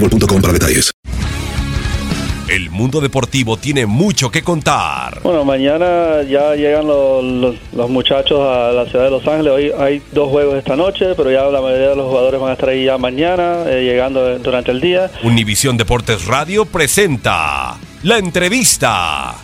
boostmobile.com para detalles. El mundo deportivo tiene mucho que contar. Bueno, mañana ya llegan los, los- los muchachos a la ciudad de Los Ángeles. Hoy hay dos juegos esta noche, pero ya la mayoría de los jugadores van a estar ahí ya mañana, eh, llegando durante el día. Univisión Deportes Radio presenta la entrevista.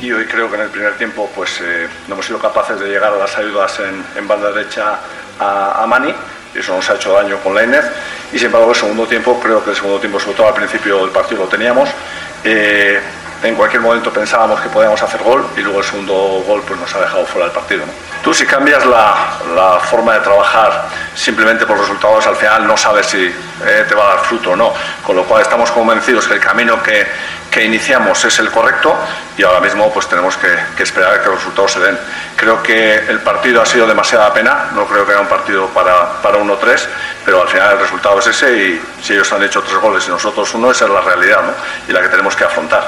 Y hoy creo que en el primer tiempo pues eh, no hemos sido capaces de llegar a las ayudas en, en banda derecha a, a Mani eso nos ha hecho daño con Leiner y sin embargo el segundo tiempo creo que el segundo tiempo sobre todo al principio del partido lo teníamos. Eh, en cualquier momento pensábamos que podíamos hacer gol y luego el segundo gol pues nos ha dejado fuera del partido tú si cambias la, la forma de trabajar simplemente por resultados al final no sabes si eh, te va a dar fruto o no. Con lo cual estamos convencidos que el camino que, que iniciamos es el correcto y ahora mismo pues tenemos que, que esperar a que los resultados se den. Creo que el partido ha sido demasiada pena, no creo que era un partido para, para 1-3, pero al final el resultado es ese y si ellos han hecho tres goles y nosotros uno, esa es la realidad ¿no? y la que tenemos que afrontar.